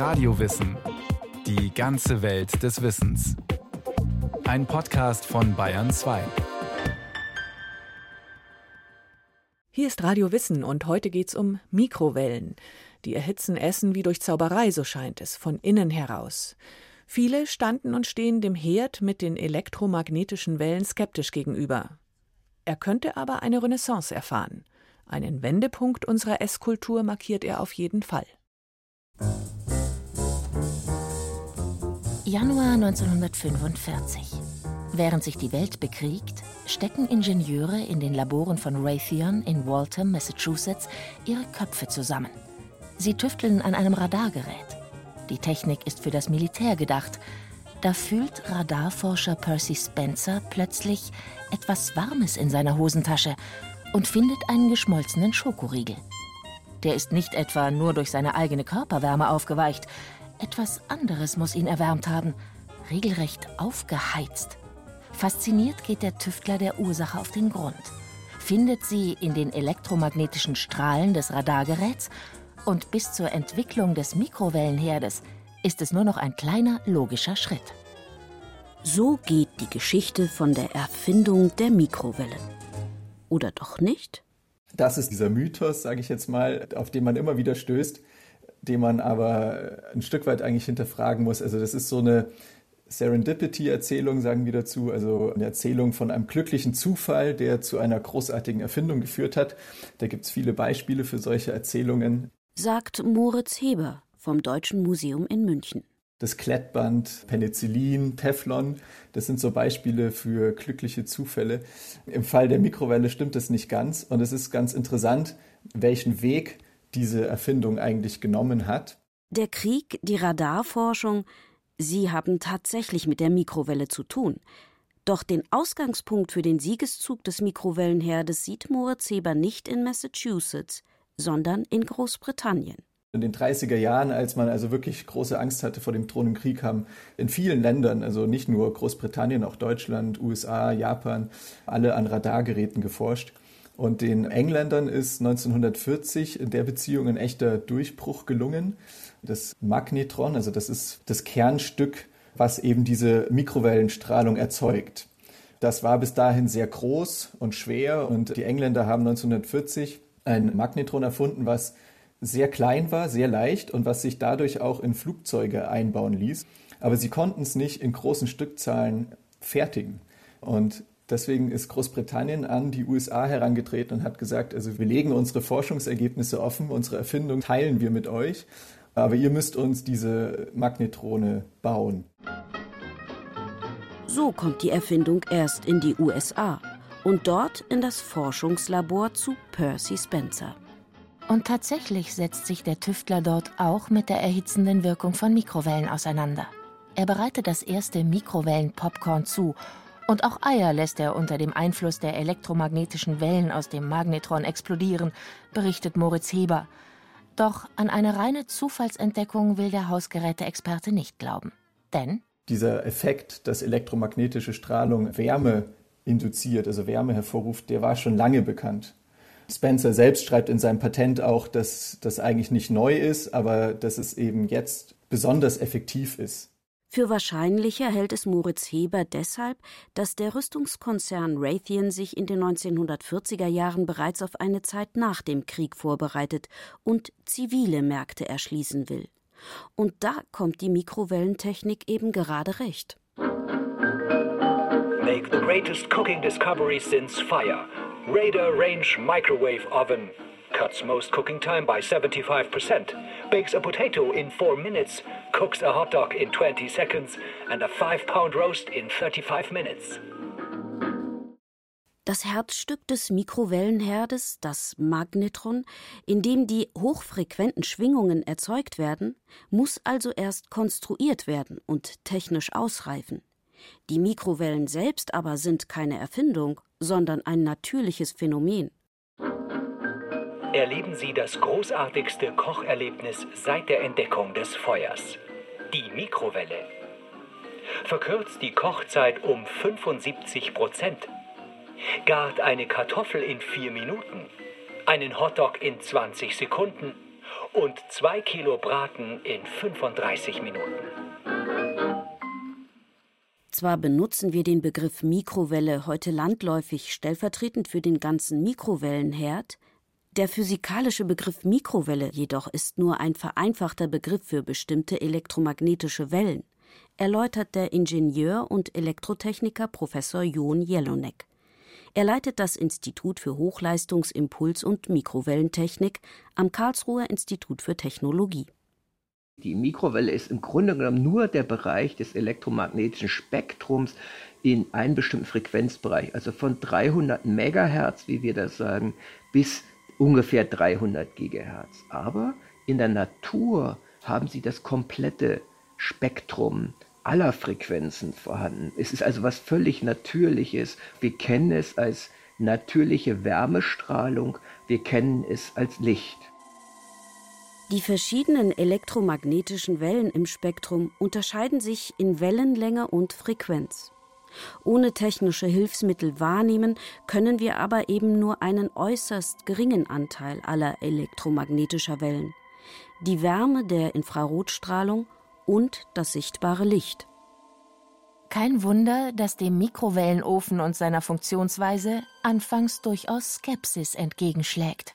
Radiowissen. Die ganze Welt des Wissens. Ein Podcast von Bayern 2. Hier ist Radio Wissen und heute geht's um Mikrowellen. Die erhitzen Essen wie durch Zauberei, so scheint es, von innen heraus. Viele standen und stehen dem Herd mit den elektromagnetischen Wellen skeptisch gegenüber. Er könnte aber eine Renaissance erfahren. Einen Wendepunkt unserer Esskultur markiert er auf jeden Fall. Januar 1945. Während sich die Welt bekriegt, stecken Ingenieure in den Laboren von Raytheon in Waltham, Massachusetts, ihre Köpfe zusammen. Sie tüfteln an einem Radargerät. Die Technik ist für das Militär gedacht. Da fühlt Radarforscher Percy Spencer plötzlich etwas Warmes in seiner Hosentasche und findet einen geschmolzenen Schokoriegel. Der ist nicht etwa nur durch seine eigene Körperwärme aufgeweicht. Etwas anderes muss ihn erwärmt haben. Regelrecht aufgeheizt. Fasziniert geht der Tüftler der Ursache auf den Grund. Findet sie in den elektromagnetischen Strahlen des Radargeräts und bis zur Entwicklung des Mikrowellenherdes ist es nur noch ein kleiner logischer Schritt. So geht die Geschichte von der Erfindung der Mikrowelle. Oder doch nicht? Das ist dieser Mythos, sage ich jetzt mal, auf den man immer wieder stößt, den man aber ein Stück weit eigentlich hinterfragen muss. Also das ist so eine Serendipity-Erzählung, sagen wir dazu, also eine Erzählung von einem glücklichen Zufall, der zu einer großartigen Erfindung geführt hat. Da gibt es viele Beispiele für solche Erzählungen. Sagt Moritz Heber vom Deutschen Museum in München das Klettband, Penicillin, Teflon. Das sind so Beispiele für glückliche Zufälle. Im Fall der Mikrowelle stimmt das nicht ganz. Und es ist ganz interessant, welchen Weg diese Erfindung eigentlich genommen hat. Der Krieg, die Radarforschung, sie haben tatsächlich mit der Mikrowelle zu tun. Doch den Ausgangspunkt für den Siegeszug des Mikrowellenherdes sieht Moritz Heber nicht in Massachusetts, sondern in Großbritannien. In den 30er Jahren, als man also wirklich große Angst hatte vor dem drohenden Krieg, haben in vielen Ländern, also nicht nur Großbritannien, auch Deutschland, USA, Japan, alle an Radargeräten geforscht. Und den Engländern ist 1940 in der Beziehung ein echter Durchbruch gelungen. Das Magnetron, also das ist das Kernstück, was eben diese Mikrowellenstrahlung erzeugt. Das war bis dahin sehr groß und schwer und die Engländer haben 1940 ein Magnetron erfunden, was sehr klein war, sehr leicht und was sich dadurch auch in Flugzeuge einbauen ließ. Aber sie konnten es nicht in großen Stückzahlen fertigen. Und deswegen ist Großbritannien an die USA herangetreten und hat gesagt, also wir legen unsere Forschungsergebnisse offen, unsere Erfindung teilen wir mit euch, aber ihr müsst uns diese Magnetrone bauen. So kommt die Erfindung erst in die USA und dort in das Forschungslabor zu Percy Spencer. Und tatsächlich setzt sich der Tüftler dort auch mit der erhitzenden Wirkung von Mikrowellen auseinander. Er bereitet das erste Mikrowellen-Popcorn zu und auch Eier lässt er unter dem Einfluss der elektromagnetischen Wellen aus dem Magnetron explodieren, berichtet Moritz Heber. Doch an eine reine Zufallsentdeckung will der Hausgeräteexperte nicht glauben. Denn dieser Effekt, dass elektromagnetische Strahlung Wärme induziert, also Wärme hervorruft, der war schon lange bekannt. Spencer selbst schreibt in seinem Patent auch, dass das eigentlich nicht neu ist, aber dass es eben jetzt besonders effektiv ist. Für wahrscheinlicher hält es Moritz Heber deshalb, dass der Rüstungskonzern Raytheon sich in den 1940er Jahren bereits auf eine Zeit nach dem Krieg vorbereitet und zivile Märkte erschließen will. Und da kommt die Mikrowellentechnik eben gerade recht. Make the greatest cooking discovery since fire. Radar Range Microwave Oven cuts most cooking time by 75%, bakes a potato in 4 minutes, cooks a hot dog in 20 seconds, and a 5 pound roast in 35 minutes. Das Herzstück des Mikrowellenherdes, das Magnetron, in dem die hochfrequenten Schwingungen erzeugt werden, muss also erst konstruiert werden und technisch ausreifen. Die Mikrowellen selbst aber sind keine Erfindung, sondern ein natürliches Phänomen. Erleben Sie das großartigste Kocherlebnis seit der Entdeckung des Feuers. Die Mikrowelle. Verkürzt die Kochzeit um 75 Prozent. Gart eine Kartoffel in 4 Minuten, einen Hotdog in 20 Sekunden und 2 Kilo Braten in 35 Minuten. Zwar benutzen wir den Begriff Mikrowelle heute landläufig stellvertretend für den ganzen Mikrowellenherd, der physikalische Begriff Mikrowelle jedoch ist nur ein vereinfachter Begriff für bestimmte elektromagnetische Wellen, erläutert der Ingenieur und Elektrotechniker Professor Jon Jelonek. Er leitet das Institut für Hochleistungsimpuls- und Mikrowellentechnik am Karlsruher Institut für Technologie. Die Mikrowelle ist im Grunde genommen nur der Bereich des elektromagnetischen Spektrums in einem bestimmten Frequenzbereich, also von 300 Megahertz, wie wir das sagen, bis ungefähr 300 Gigahertz. Aber in der Natur haben sie das komplette Spektrum aller Frequenzen vorhanden. Es ist also was völlig Natürliches. Wir kennen es als natürliche Wärmestrahlung, wir kennen es als Licht. Die verschiedenen elektromagnetischen Wellen im Spektrum unterscheiden sich in Wellenlänge und Frequenz. Ohne technische Hilfsmittel wahrnehmen können wir aber eben nur einen äußerst geringen Anteil aller elektromagnetischer Wellen, die Wärme der Infrarotstrahlung und das sichtbare Licht. Kein Wunder, dass dem Mikrowellenofen und seiner Funktionsweise anfangs durchaus Skepsis entgegenschlägt.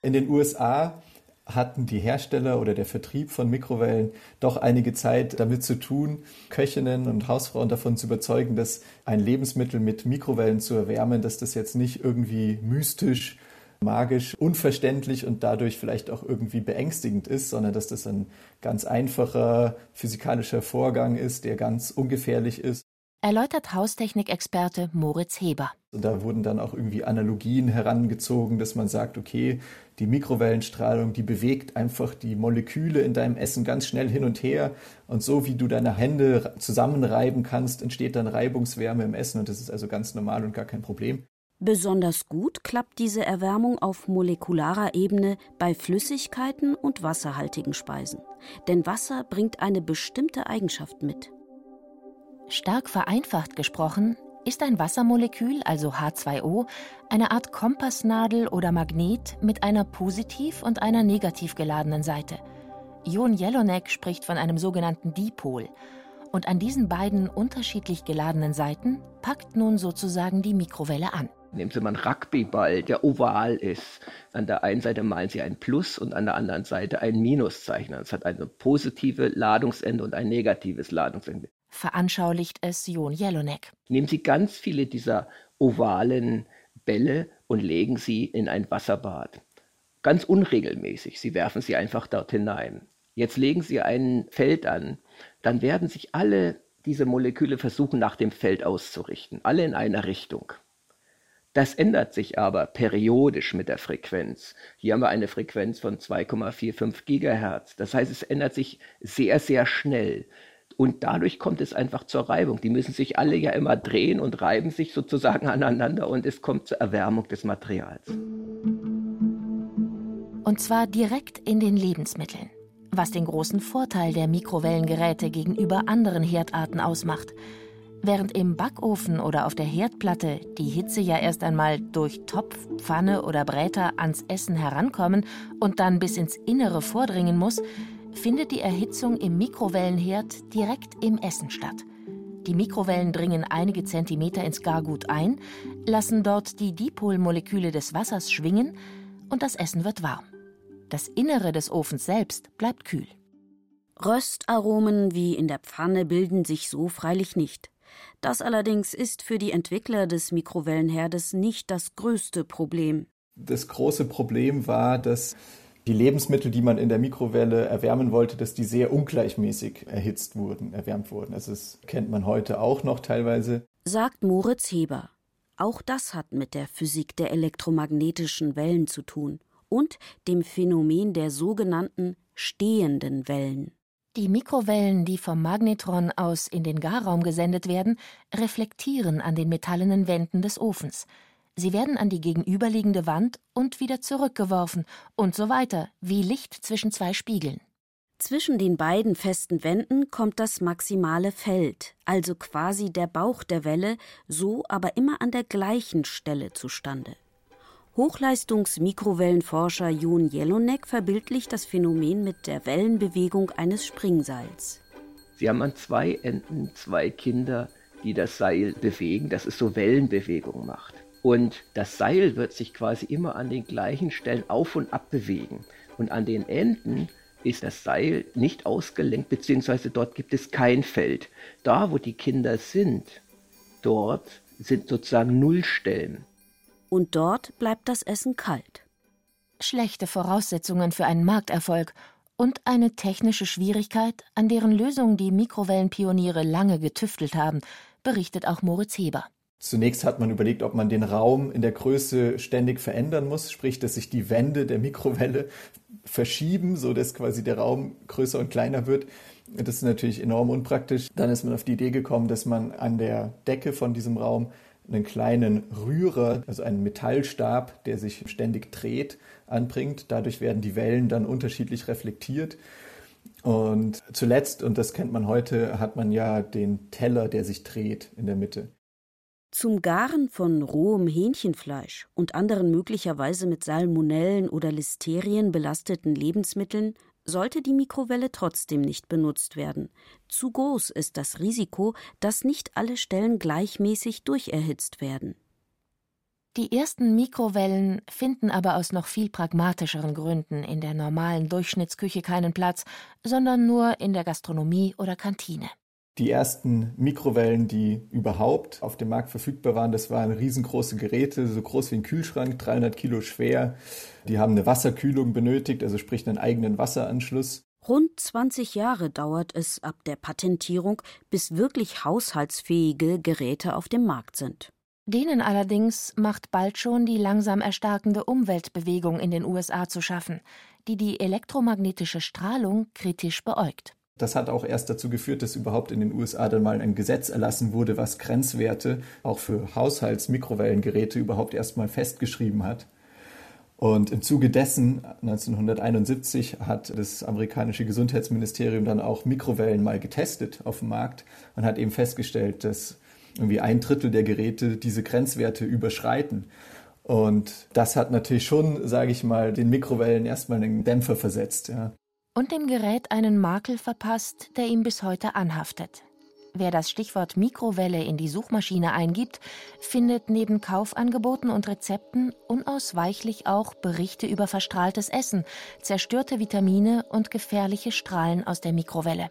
In den USA hatten die Hersteller oder der Vertrieb von Mikrowellen doch einige Zeit damit zu tun, Köchinnen und Hausfrauen davon zu überzeugen, dass ein Lebensmittel mit Mikrowellen zu erwärmen, dass das jetzt nicht irgendwie mystisch, magisch, unverständlich und dadurch vielleicht auch irgendwie beängstigend ist, sondern dass das ein ganz einfacher physikalischer Vorgang ist, der ganz ungefährlich ist erläutert Haustechnikexperte Moritz Heber. Da wurden dann auch irgendwie Analogien herangezogen, dass man sagt, okay, die Mikrowellenstrahlung, die bewegt einfach die Moleküle in deinem Essen ganz schnell hin und her. Und so wie du deine Hände zusammenreiben kannst, entsteht dann Reibungswärme im Essen. Und das ist also ganz normal und gar kein Problem. Besonders gut klappt diese Erwärmung auf molekularer Ebene bei Flüssigkeiten und wasserhaltigen Speisen. Denn Wasser bringt eine bestimmte Eigenschaft mit. Stark vereinfacht gesprochen ist ein Wassermolekül, also H2O, eine Art Kompassnadel oder Magnet mit einer positiv und einer negativ geladenen Seite. Jon Jelonek spricht von einem sogenannten Dipol. Und an diesen beiden unterschiedlich geladenen Seiten packt nun sozusagen die Mikrowelle an. Nehmen Sie mal einen Rugbyball, der oval ist. An der einen Seite malen Sie ein Plus und an der anderen Seite ein Minuszeichen. Es hat eine positive Ladungsende und ein negatives Ladungsende veranschaulicht es Jon Jelonek. Nehmen Sie ganz viele dieser ovalen Bälle und legen sie in ein Wasserbad. Ganz unregelmäßig. Sie werfen sie einfach dort hinein. Jetzt legen Sie ein Feld an. Dann werden sich alle diese Moleküle versuchen, nach dem Feld auszurichten. Alle in einer Richtung. Das ändert sich aber periodisch mit der Frequenz. Hier haben wir eine Frequenz von 2,45 Gigahertz. Das heißt, es ändert sich sehr, sehr schnell. Und dadurch kommt es einfach zur Reibung. Die müssen sich alle ja immer drehen und reiben sich sozusagen aneinander und es kommt zur Erwärmung des Materials. Und zwar direkt in den Lebensmitteln, was den großen Vorteil der Mikrowellengeräte gegenüber anderen Herdarten ausmacht. Während im Backofen oder auf der Herdplatte die Hitze ja erst einmal durch Topf, Pfanne oder Bräter ans Essen herankommen und dann bis ins Innere vordringen muss, findet die Erhitzung im Mikrowellenherd direkt im Essen statt. Die Mikrowellen dringen einige Zentimeter ins Gargut ein, lassen dort die Dipolmoleküle des Wassers schwingen und das Essen wird warm. Das Innere des Ofens selbst bleibt kühl. Röstaromen wie in der Pfanne bilden sich so freilich nicht. Das allerdings ist für die Entwickler des Mikrowellenherdes nicht das größte Problem. Das große Problem war, dass die Lebensmittel, die man in der Mikrowelle erwärmen wollte, dass die sehr ungleichmäßig erhitzt wurden, erwärmt wurden. Also das kennt man heute auch noch teilweise. Sagt Moritz Heber. Auch das hat mit der Physik der elektromagnetischen Wellen zu tun und dem Phänomen der sogenannten stehenden Wellen. Die Mikrowellen, die vom Magnetron aus in den Garraum gesendet werden, reflektieren an den metallenen Wänden des Ofens. Sie werden an die gegenüberliegende Wand und wieder zurückgeworfen und so weiter, wie Licht zwischen zwei Spiegeln. Zwischen den beiden festen Wänden kommt das maximale Feld, also quasi der Bauch der Welle, so aber immer an der gleichen Stelle zustande. Hochleistungs-Mikrowellenforscher Jon Jelonek verbildlicht das Phänomen mit der Wellenbewegung eines Springseils. Sie haben an zwei Enden zwei Kinder, die das Seil bewegen, dass es so Wellenbewegung macht. Und das Seil wird sich quasi immer an den gleichen Stellen auf und ab bewegen. Und an den Enden ist das Seil nicht ausgelenkt, beziehungsweise dort gibt es kein Feld. Da, wo die Kinder sind, dort sind sozusagen Nullstellen und dort bleibt das Essen kalt. Schlechte Voraussetzungen für einen Markterfolg und eine technische Schwierigkeit, an deren Lösung die Mikrowellenpioniere lange getüftelt haben, berichtet auch Moritz Heber. Zunächst hat man überlegt, ob man den Raum in der Größe ständig verändern muss, sprich, dass sich die Wände der Mikrowelle verschieben, so dass quasi der Raum größer und kleiner wird. Das ist natürlich enorm unpraktisch. Dann ist man auf die Idee gekommen, dass man an der Decke von diesem Raum einen kleinen Rührer, also einen Metallstab, der sich ständig dreht, anbringt. Dadurch werden die Wellen dann unterschiedlich reflektiert. Und zuletzt, und das kennt man heute, hat man ja den Teller, der sich dreht in der Mitte. Zum Garen von rohem Hähnchenfleisch und anderen möglicherweise mit Salmonellen oder Listerien belasteten Lebensmitteln sollte die Mikrowelle trotzdem nicht benutzt werden. Zu groß ist das Risiko, dass nicht alle Stellen gleichmäßig durcherhitzt werden. Die ersten Mikrowellen finden aber aus noch viel pragmatischeren Gründen in der normalen Durchschnittsküche keinen Platz, sondern nur in der Gastronomie oder Kantine. Die ersten Mikrowellen, die überhaupt auf dem Markt verfügbar waren, das waren riesengroße Geräte, so groß wie ein Kühlschrank, 300 Kilo schwer. Die haben eine Wasserkühlung benötigt, also sprich einen eigenen Wasseranschluss. Rund 20 Jahre dauert es ab der Patentierung, bis wirklich haushaltsfähige Geräte auf dem Markt sind. Denen allerdings macht bald schon die langsam erstarkende Umweltbewegung in den USA zu schaffen, die die elektromagnetische Strahlung kritisch beäugt. Das hat auch erst dazu geführt, dass überhaupt in den USA dann mal ein Gesetz erlassen wurde, was Grenzwerte auch für Haushalts-Mikrowellengeräte überhaupt erstmal festgeschrieben hat. Und im Zuge dessen, 1971, hat das amerikanische Gesundheitsministerium dann auch Mikrowellen mal getestet auf dem Markt und hat eben festgestellt, dass irgendwie ein Drittel der Geräte diese Grenzwerte überschreiten. Und das hat natürlich schon, sage ich mal, den Mikrowellen erstmal einen Dämpfer versetzt. Ja und dem Gerät einen Makel verpasst, der ihm bis heute anhaftet. Wer das Stichwort Mikrowelle in die Suchmaschine eingibt, findet neben Kaufangeboten und Rezepten unausweichlich auch Berichte über verstrahltes Essen, zerstörte Vitamine und gefährliche Strahlen aus der Mikrowelle.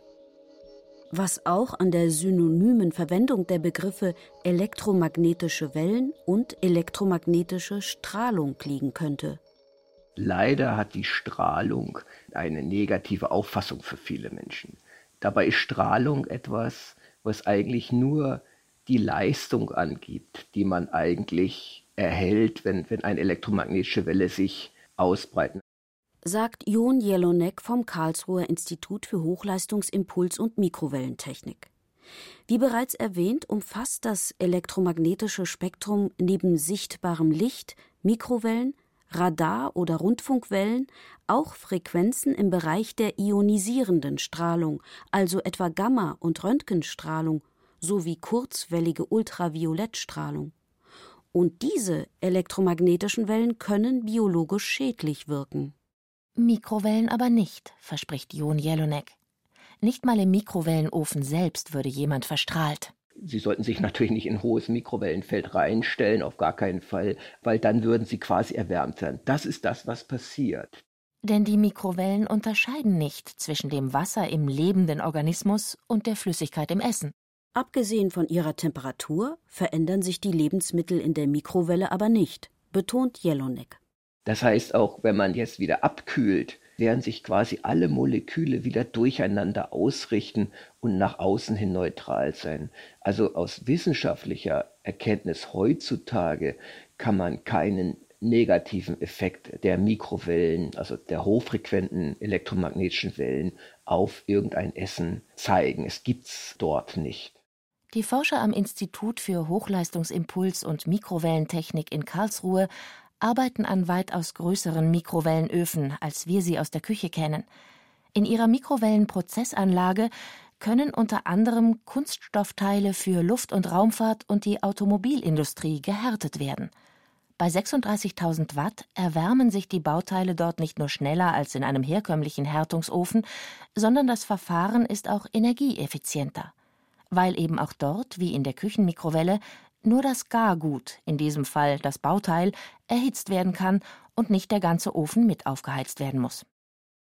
Was auch an der synonymen Verwendung der Begriffe elektromagnetische Wellen und elektromagnetische Strahlung liegen könnte. Leider hat die Strahlung eine negative Auffassung für viele Menschen. Dabei ist Strahlung etwas, was eigentlich nur die Leistung angibt, die man eigentlich erhält, wenn, wenn eine elektromagnetische Welle sich ausbreitet. Sagt Jon Jelonek vom Karlsruher Institut für Hochleistungsimpuls- und Mikrowellentechnik. Wie bereits erwähnt, umfasst das elektromagnetische Spektrum neben sichtbarem Licht, Mikrowellen, Radar- oder Rundfunkwellen auch Frequenzen im Bereich der ionisierenden Strahlung, also etwa Gamma- und Röntgenstrahlung sowie kurzwellige Ultraviolettstrahlung. Und diese elektromagnetischen Wellen können biologisch schädlich wirken. Mikrowellen aber nicht, verspricht Jon Jelonek. Nicht mal im Mikrowellenofen selbst würde jemand verstrahlt. Sie sollten sich natürlich nicht in ein hohes Mikrowellenfeld reinstellen, auf gar keinen Fall, weil dann würden Sie quasi erwärmt sein. Das ist das, was passiert. Denn die Mikrowellen unterscheiden nicht zwischen dem Wasser im lebenden Organismus und der Flüssigkeit im Essen. Abgesehen von ihrer Temperatur verändern sich die Lebensmittel in der Mikrowelle aber nicht, betont Jelonek. Das heißt auch, wenn man jetzt wieder abkühlt, werden sich quasi alle Moleküle wieder durcheinander ausrichten und nach außen hin neutral sein. Also aus wissenschaftlicher Erkenntnis heutzutage kann man keinen negativen Effekt der Mikrowellen, also der hochfrequenten elektromagnetischen Wellen auf irgendein Essen zeigen. Es gibt's dort nicht. Die Forscher am Institut für Hochleistungsimpuls- und Mikrowellentechnik in Karlsruhe arbeiten an weitaus größeren Mikrowellenöfen, als wir sie aus der Küche kennen. In ihrer Mikrowellenprozessanlage können unter anderem Kunststoffteile für Luft- und Raumfahrt und die Automobilindustrie gehärtet werden. Bei 36.000 Watt erwärmen sich die Bauteile dort nicht nur schneller als in einem herkömmlichen Härtungsofen, sondern das Verfahren ist auch energieeffizienter, weil eben auch dort, wie in der Küchenmikrowelle, nur das Gargut, in diesem Fall das Bauteil, erhitzt werden kann und nicht der ganze Ofen mit aufgeheizt werden muss.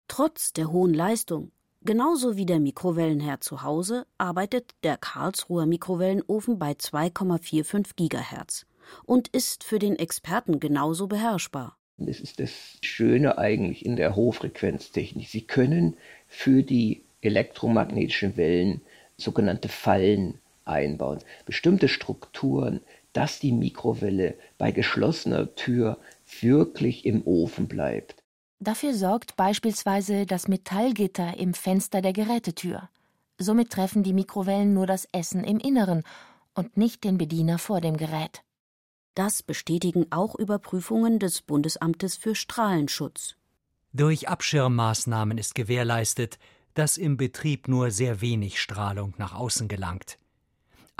Trotz der hohen Leistung, genauso wie der Mikrowellenherd zu Hause, arbeitet der Karlsruher Mikrowellenofen bei 2,45 Gigahertz und ist für den Experten genauso beherrschbar. Das ist das Schöne eigentlich in der Hochfrequenztechnik. Sie können für die elektromagnetischen Wellen sogenannte Fallen einbauen, bestimmte Strukturen, dass die Mikrowelle bei geschlossener Tür wirklich im Ofen bleibt. Dafür sorgt beispielsweise das Metallgitter im Fenster der Gerätetür. Somit treffen die Mikrowellen nur das Essen im Inneren und nicht den Bediener vor dem Gerät. Das bestätigen auch Überprüfungen des Bundesamtes für Strahlenschutz. Durch Abschirmmaßnahmen ist gewährleistet, dass im Betrieb nur sehr wenig Strahlung nach außen gelangt.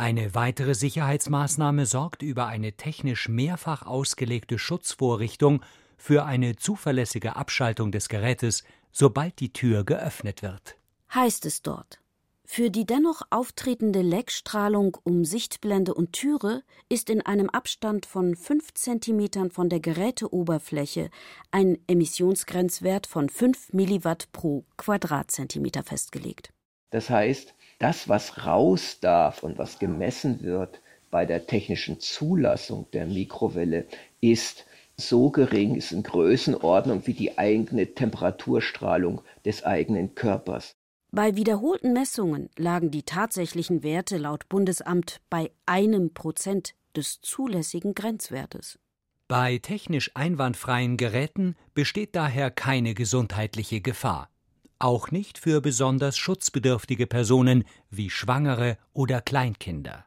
Eine weitere Sicherheitsmaßnahme sorgt über eine technisch mehrfach ausgelegte Schutzvorrichtung für eine zuverlässige Abschaltung des Gerätes, sobald die Tür geöffnet wird. Heißt es dort. Für die dennoch auftretende Leckstrahlung um Sichtblende und Türe ist in einem Abstand von 5 cm von der Geräteoberfläche ein Emissionsgrenzwert von 5 Milliwatt pro Quadratzentimeter festgelegt. Das heißt, das, was raus darf und was gemessen wird bei der technischen Zulassung der Mikrowelle, ist so gering, ist in Größenordnung wie die eigene Temperaturstrahlung des eigenen Körpers. Bei wiederholten Messungen lagen die tatsächlichen Werte laut Bundesamt bei einem Prozent des zulässigen Grenzwertes. Bei technisch einwandfreien Geräten besteht daher keine gesundheitliche Gefahr. Auch nicht für besonders schutzbedürftige Personen wie Schwangere oder Kleinkinder.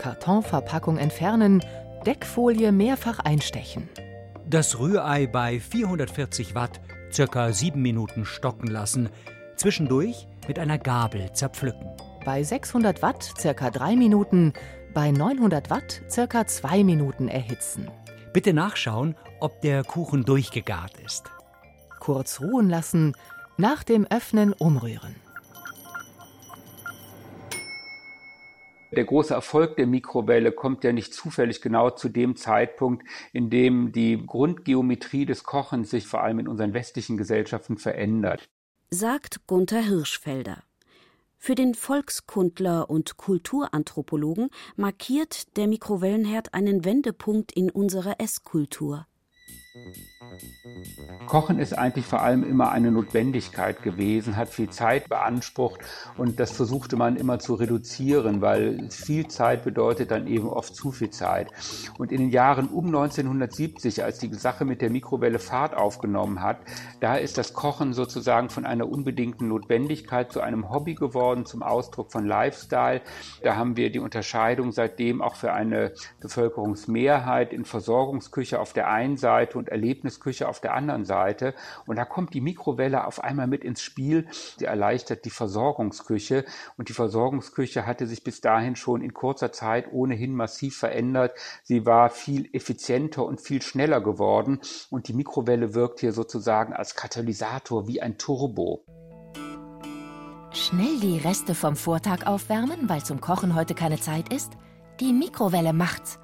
Kartonverpackung entfernen, Deckfolie mehrfach einstechen. Das Rührei bei 440 Watt circa 7 Minuten stocken lassen, zwischendurch mit einer Gabel zerpflücken. Bei 600 Watt circa 3 Minuten, bei 900 Watt circa 2 Minuten erhitzen. Bitte nachschauen, ob der Kuchen durchgegart ist. Kurz ruhen lassen, nach dem Öffnen umrühren. Der große Erfolg der Mikrowelle kommt ja nicht zufällig genau zu dem Zeitpunkt, in dem die Grundgeometrie des Kochens sich vor allem in unseren westlichen Gesellschaften verändert. Sagt Gunther Hirschfelder. Für den Volkskundler und Kulturanthropologen markiert der Mikrowellenherd einen Wendepunkt in unserer Esskultur. Kochen ist eigentlich vor allem immer eine Notwendigkeit gewesen, hat viel Zeit beansprucht und das versuchte man immer zu reduzieren, weil viel Zeit bedeutet dann eben oft zu viel Zeit. Und in den Jahren um 1970, als die Sache mit der Mikrowelle Fahrt aufgenommen hat, da ist das Kochen sozusagen von einer unbedingten Notwendigkeit zu einem Hobby geworden, zum Ausdruck von Lifestyle. Da haben wir die Unterscheidung seitdem auch für eine Bevölkerungsmehrheit in Versorgungsküche auf der einen Seite und Erlebnisküche auf der anderen Seite. Und da kommt die Mikrowelle auf einmal mit ins Spiel. Sie erleichtert die Versorgungsküche. Und die Versorgungsküche hatte sich bis dahin schon in kurzer Zeit ohnehin massiv verändert. Sie war viel effizienter und viel schneller geworden. Und die Mikrowelle wirkt hier sozusagen als Katalysator wie ein Turbo. Schnell die Reste vom Vortag aufwärmen, weil zum Kochen heute keine Zeit ist? Die Mikrowelle macht's.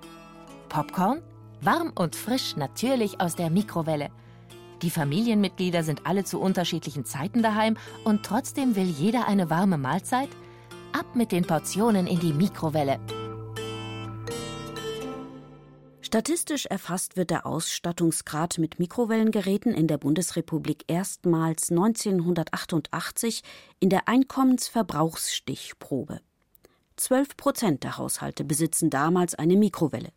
Popcorn? Warm und frisch, natürlich aus der Mikrowelle. Die Familienmitglieder sind alle zu unterschiedlichen Zeiten daheim und trotzdem will jeder eine warme Mahlzeit? Ab mit den Portionen in die Mikrowelle. Statistisch erfasst wird der Ausstattungsgrad mit Mikrowellengeräten in der Bundesrepublik erstmals 1988 in der Einkommensverbrauchsstichprobe. Zwölf Prozent der Haushalte besitzen damals eine Mikrowelle.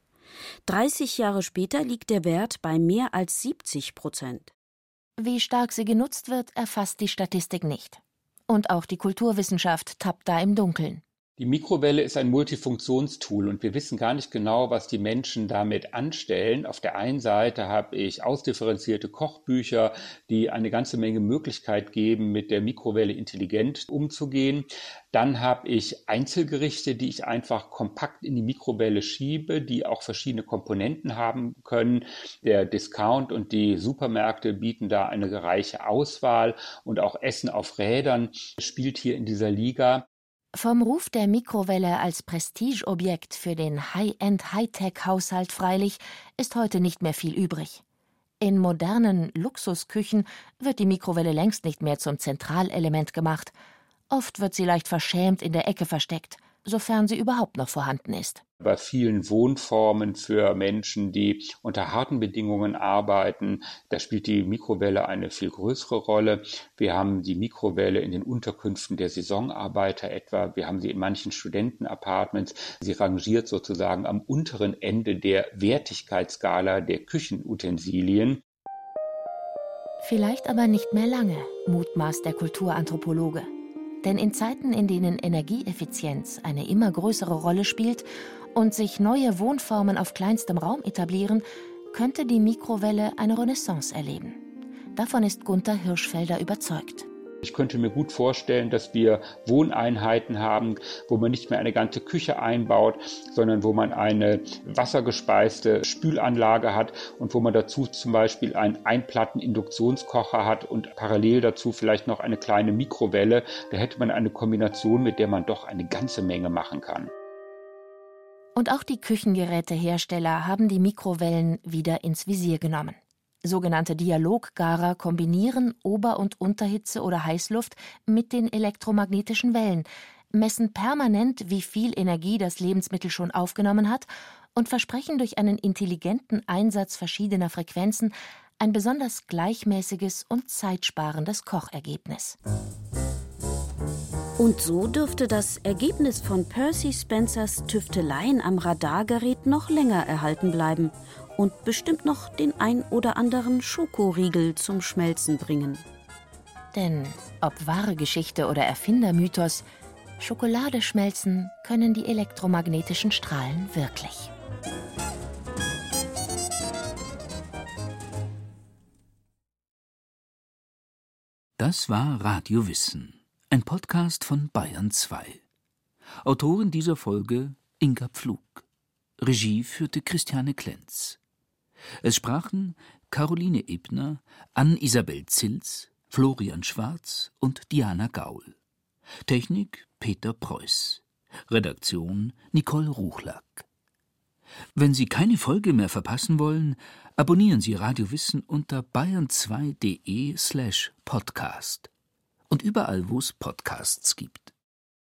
30 Jahre später liegt der Wert bei mehr als 70 Prozent. Wie stark sie genutzt wird, erfasst die Statistik nicht. Und auch die Kulturwissenschaft tappt da im Dunkeln. Die Mikrowelle ist ein Multifunktionstool und wir wissen gar nicht genau, was die Menschen damit anstellen. Auf der einen Seite habe ich ausdifferenzierte Kochbücher, die eine ganze Menge Möglichkeit geben, mit der Mikrowelle intelligent umzugehen. Dann habe ich Einzelgerichte, die ich einfach kompakt in die Mikrowelle schiebe, die auch verschiedene Komponenten haben können. Der Discount und die Supermärkte bieten da eine reiche Auswahl und auch Essen auf Rädern spielt hier in dieser Liga. Vom Ruf der Mikrowelle als Prestigeobjekt für den High-End Hightech-Haushalt freilich ist heute nicht mehr viel übrig. In modernen Luxusküchen wird die Mikrowelle längst nicht mehr zum Zentralelement gemacht. Oft wird sie leicht verschämt in der Ecke versteckt sofern sie überhaupt noch vorhanden ist. Bei vielen Wohnformen für Menschen, die unter harten Bedingungen arbeiten, da spielt die Mikrowelle eine viel größere Rolle. Wir haben die Mikrowelle in den Unterkünften der Saisonarbeiter etwa. Wir haben sie in manchen Studentenapartments. Sie rangiert sozusagen am unteren Ende der Wertigkeitsskala der Küchenutensilien. Vielleicht aber nicht mehr lange, mutmaßt der Kulturanthropologe. Denn in Zeiten, in denen Energieeffizienz eine immer größere Rolle spielt und sich neue Wohnformen auf kleinstem Raum etablieren, könnte die Mikrowelle eine Renaissance erleben. Davon ist Gunther Hirschfelder überzeugt. Ich könnte mir gut vorstellen, dass wir Wohneinheiten haben, wo man nicht mehr eine ganze Küche einbaut, sondern wo man eine wassergespeiste Spülanlage hat und wo man dazu zum Beispiel einen Einplatten-Induktionskocher hat und parallel dazu vielleicht noch eine kleine Mikrowelle. Da hätte man eine Kombination, mit der man doch eine ganze Menge machen kann. Und auch die Küchengerätehersteller haben die Mikrowellen wieder ins Visier genommen. Sogenannte Dialoggarer kombinieren Ober- und Unterhitze oder Heißluft mit den elektromagnetischen Wellen, messen permanent, wie viel Energie das Lebensmittel schon aufgenommen hat und versprechen durch einen intelligenten Einsatz verschiedener Frequenzen ein besonders gleichmäßiges und zeitsparendes Kochergebnis. Und so dürfte das Ergebnis von Percy Spencers Tüfteleien am Radargerät noch länger erhalten bleiben und bestimmt noch den ein oder anderen Schokoriegel zum Schmelzen bringen. Denn ob wahre Geschichte oder Erfindermythos, Schokolade schmelzen können die elektromagnetischen Strahlen wirklich. Das war Radio Wissen, ein Podcast von Bayern 2. Autorin dieser Folge Inga Pflug. Regie führte Christiane Klenz. Es sprachen Caroline Ebner, Ann-Isabel Zils, Florian Schwarz und Diana Gaul. Technik Peter Preuß. Redaktion Nicole Ruchlack. Wenn Sie keine Folge mehr verpassen wollen, abonnieren Sie Radio Wissen unter bayern2.de slash podcast und überall, wo es Podcasts gibt.